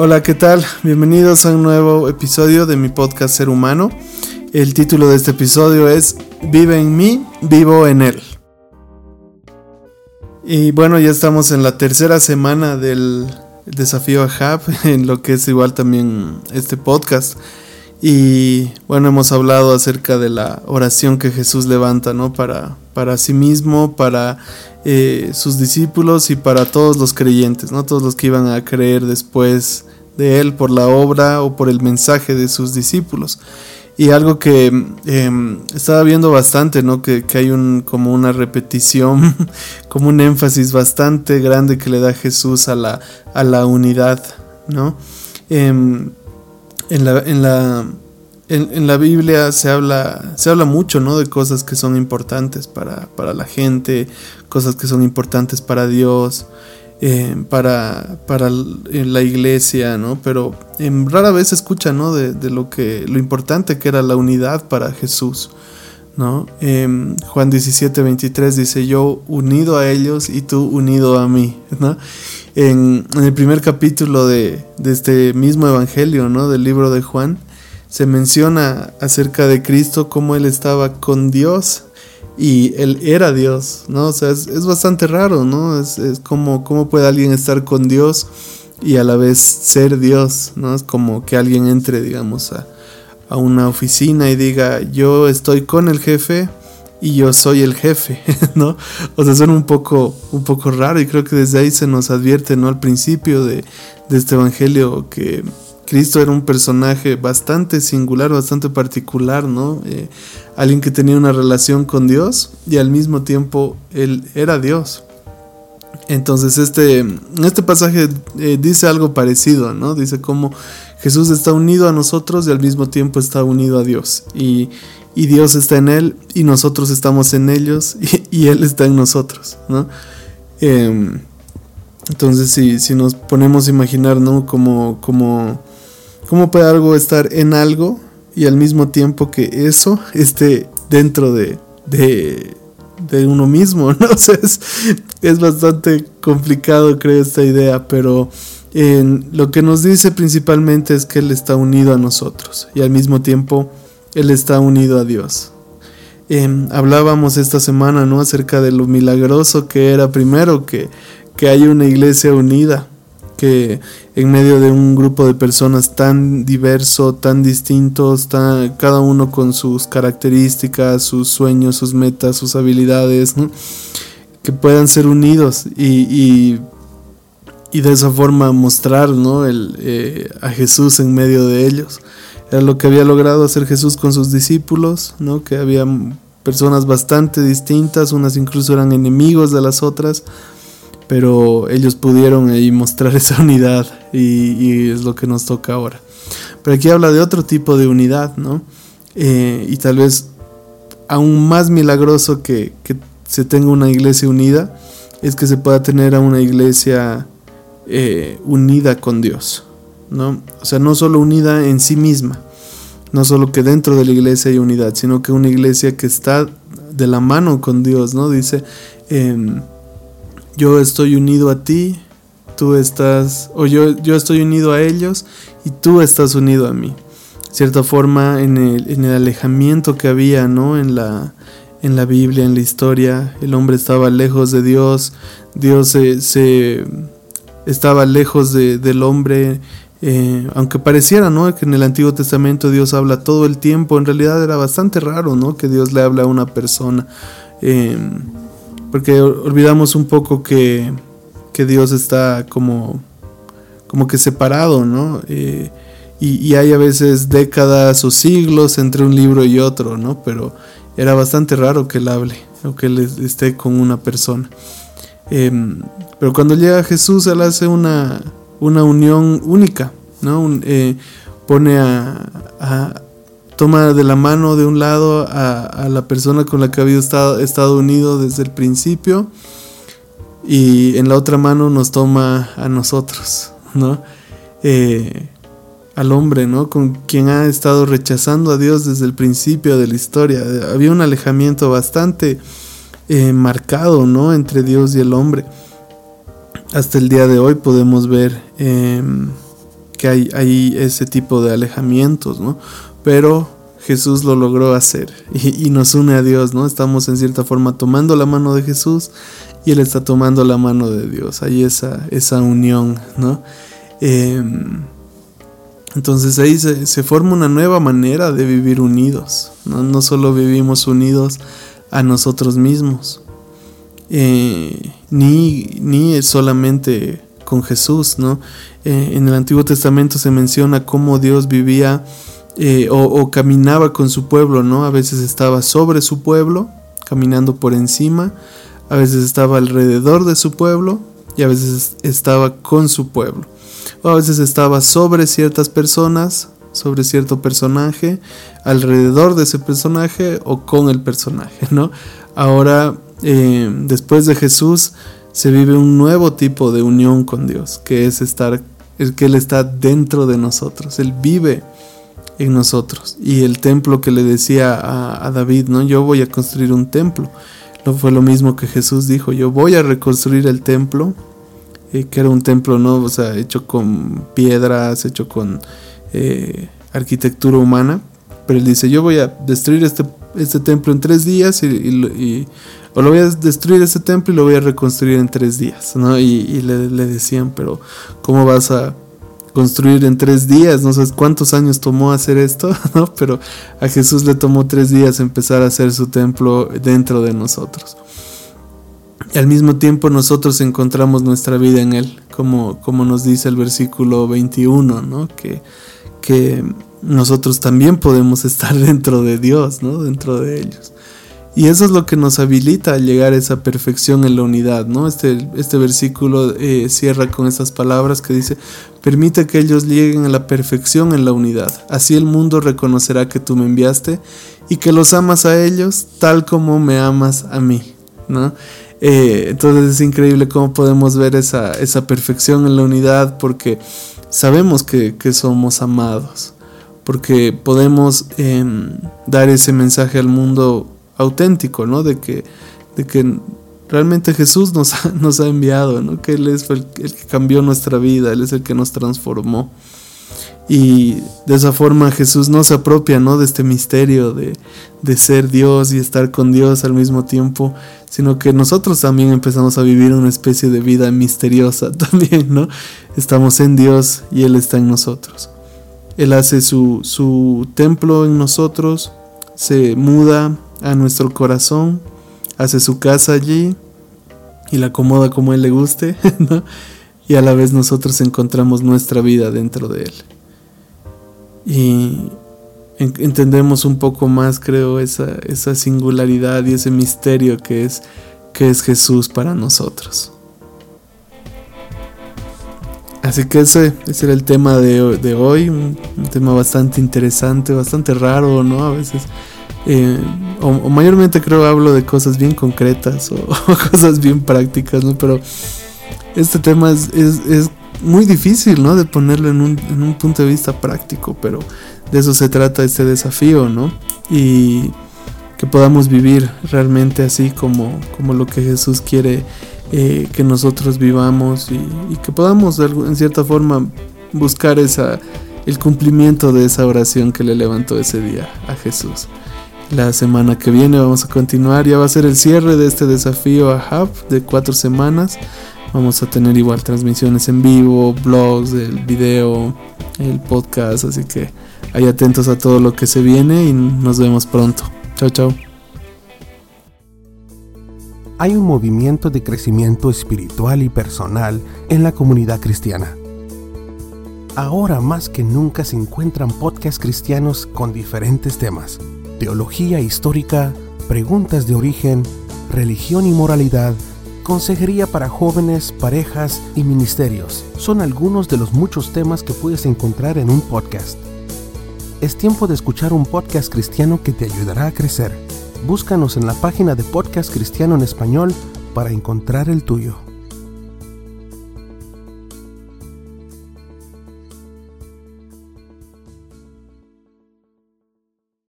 Hola, ¿qué tal? Bienvenidos a un nuevo episodio de mi podcast Ser Humano. El título de este episodio es Vive en mí, vivo en él. Y bueno, ya estamos en la tercera semana del desafío a Hub, en lo que es igual también este podcast. Y bueno, hemos hablado acerca de la oración que Jesús levanta, ¿no? Para, para sí mismo, para eh, sus discípulos y para todos los creyentes, ¿no? Todos los que iban a creer después de él por la obra o por el mensaje de sus discípulos. Y algo que em, estaba viendo bastante, ¿no? Que, hay un, como una repetición, como un énfasis bastante grande que le da Jesús a la, a la unidad, ¿no? Em, en, la, en, la, en, la Biblia se habla, se habla mucho, ¿no? De cosas que son importantes para, para la gente, cosas que son importantes para Dios. Eh, para, para la iglesia, ¿no? Pero en rara vez se escucha, ¿no? De, lo que lo importante que era la unidad para Jesús, ¿no? Em, Juan 17, 23 dice, yo unido a ellos y tú unido a mí, ¿no? En, el primer capítulo de, de, este mismo evangelio, ¿no? Del libro de Juan, se menciona acerca de Cristo, cómo él estaba con Dios y él era Dios, ¿no? O sea, es, bastante raro, ¿no? Es, como, ¿cómo puede alguien estar con Dios y a la vez ser Dios, ¿no? Es como que alguien entre, digamos, a, a una oficina y diga, yo estoy con el jefe y yo soy el jefe, ¿no? O sea, suena un poco, un poco raro y creo que desde ahí se nos advierte, ¿no? Al principio de, de este evangelio que Cristo era un personaje bastante singular, bastante particular, ¿no? Eh, alguien que tenía una relación con Dios y al mismo tiempo él era Dios. Entonces este, este pasaje eh, dice algo parecido, ¿no? Dice cómo Jesús está unido a nosotros y al mismo tiempo está unido a Dios. Y, Dios está en Él y nosotros estamos en ellos y, Él está en nosotros, ¿no? Em, entonces si, si nos ponemos a imaginar, ¿no? Como, como ¿Cómo puede algo estar en algo y al mismo tiempo que eso esté dentro de, de, uno mismo? ¿no? es, bastante complicado, creo, esta idea, pero lo que nos dice principalmente es que Él está unido a nosotros y al mismo tiempo Él está unido a Dios. Em, hablábamos esta semana ¿no? acerca de lo milagroso que era primero que, que haya una iglesia unida que en medio de un grupo de personas tan diverso, tan distintos, cada uno con sus características, sus sueños, sus metas, sus habilidades, que puedan ser unidos y, de esa forma mostrar eh, a Jesús en medio de ellos. Era lo que había logrado hacer Jesús con sus discípulos, ¿no? que había personas bastante distintas, unas incluso eran enemigos de las otras pero ellos pudieron ahí mostrar esa unidad y, es lo que nos toca ahora. Pero aquí habla de otro tipo de unidad, ¿no? Eh, y tal vez aún más milagroso que, se tenga una iglesia unida es que se pueda tener a una iglesia eh, unida con Dios, ¿no? O sea, no solo unida en sí misma, no solo que dentro de la iglesia hay unidad, sino que una iglesia que está de la mano con Dios, ¿no? Dice, em, yo estoy unido a ti, tú estás, o yo, yo estoy unido a ellos y tú estás unido a mí. cierta forma, en el, en el alejamiento que había, ¿no? En la, en la Biblia, en la historia, el hombre estaba lejos de Dios, Dios se, estaba lejos del hombre, eh, aunque pareciera, ¿no? Que en el Antiguo Testamento Dios habla todo el tiempo, en realidad era bastante raro, ¿no? Que Dios le habla a una persona. Eh, porque olvidamos un poco que, Dios está como, como que separado, ¿no? Eh, y, hay a veces décadas o siglos entre un libro y otro, ¿no? Pero era bastante raro que él hable o que él esté con una persona. Em, pero cuando llega Jesús, él hace una, una unión única, ¿no? Eh, pone a, toma de la mano de un lado a, la persona con la que había estado, unido desde el principio y en la otra mano nos toma a nosotros, ¿no? Eh, al hombre, ¿no? Con quien ha estado rechazando a Dios desde el principio de la historia. Había un alejamiento bastante eh, marcado, ¿no? Entre Dios y el hombre. Hasta el día de hoy podemos ver em, que hay, hay ese tipo de alejamientos, ¿no? Pero Jesús lo logró hacer y, nos une a Dios, ¿no? Estamos en cierta forma tomando la mano de Jesús y Él está tomando la mano de Dios. Hay esa, esa unión, ¿no? Em, entonces ahí se, forma una nueva manera de vivir unidos. No, solo vivimos unidos a nosotros mismos, eh, ni, ni solamente con Jesús, ¿no? Eh, en el Antiguo Testamento se menciona cómo Dios vivía eh, o, caminaba con su pueblo, ¿no? A veces estaba sobre su pueblo, caminando por encima, a veces estaba alrededor de su pueblo y a veces estaba con su pueblo. O a veces estaba sobre ciertas personas, sobre cierto personaje, alrededor de ese personaje o con el personaje, ¿no? Ahora, eh, después de Jesús, se vive un nuevo tipo de unión con Dios, que es estar, es que Él está dentro de nosotros, Él vive en nosotros. Y el templo que le decía a, David, ¿no? Yo voy a construir un templo. No fue lo mismo que Jesús dijo, yo voy a reconstruir el templo, eh, que era un templo, ¿no? O sea, hecho con piedras, hecho con eh, arquitectura humana. Pero él dice, yo voy a destruir este, este templo en tres días y, o lo voy a destruir este templo y lo voy a reconstruir en tres días, ¿no? Y, le, decían, pero ¿cómo vas a construir en tres días, no sé cuántos años tomó hacer esto, ¿no? Pero a Jesús le tomó tres días empezar a hacer su templo dentro de nosotros. Y al mismo tiempo nosotros encontramos nuestra vida en Él, como, como nos dice el versículo 21, ¿no? Que, que nosotros también podemos estar dentro de Dios, ¿no? Dentro de ellos. Y eso es lo que nos habilita a llegar a esa perfección en la unidad, ¿no? Este, este versículo eh, cierra con estas palabras que dice, permite que ellos lleguen a la perfección en la unidad. Así el mundo reconocerá que tú me enviaste y que los amas a ellos tal como me amas a mí, ¿no? Eh, entonces es increíble cómo podemos ver esa, esa perfección en la unidad porque sabemos que, somos amados, porque podemos em, dar ese mensaje al mundo auténtico, ¿no? De que, de que realmente Jesús nos ha, nos ha enviado, ¿no? Que Él es el, que cambió nuestra vida, Él es el que nos transformó. Y de esa forma Jesús nos apropia, ¿no? De este misterio de, de ser Dios y estar con Dios al mismo tiempo, sino que nosotros también empezamos a vivir una especie de vida misteriosa también, ¿no? Estamos en Dios y Él está en nosotros. Él hace su, su templo en nosotros, se muda a nuestro corazón, hace su casa allí y la acomoda como él le guste, y a la vez nosotros encontramos nuestra vida dentro de él. Y entendemos un poco más, creo, esa, esa singularidad y ese misterio que es, que es Jesús para nosotros. Así que ese, ese era el tema de, de hoy, un, un, tema bastante interesante, bastante raro, ¿no? A veces eh, o, mayormente creo hablo de cosas bien concretas o, cosas bien prácticas, ¿no? Pero este tema es, es, muy difícil, ¿no? De ponerlo en un, en un, punto de vista práctico, pero de eso se trata este desafío, ¿no? Y que podamos vivir realmente así como, como lo que Jesús quiere eh, que nosotros vivamos y, y, que podamos en cierta forma buscar esa, el cumplimiento de esa oración que le levantó ese día a Jesús. La semana que viene vamos a continuar, ya va a ser el cierre de este desafío a Hub de cuatro semanas. Vamos a tener igual transmisiones en vivo, blogs, el video, el podcast, así que hay atentos a todo lo que se viene y nos vemos pronto. Chao, chao. Hay un movimiento de crecimiento espiritual y personal en la comunidad cristiana. Ahora más que nunca se encuentran podcasts cristianos con diferentes temas teología histórica, preguntas de origen, religión y moralidad, consejería para jóvenes, parejas y ministerios. Son algunos de los muchos temas que puedes encontrar en un podcast. Es tiempo de escuchar un podcast cristiano que te ayudará a crecer. Búscanos en la página de Podcast Cristiano en Español para encontrar el tuyo.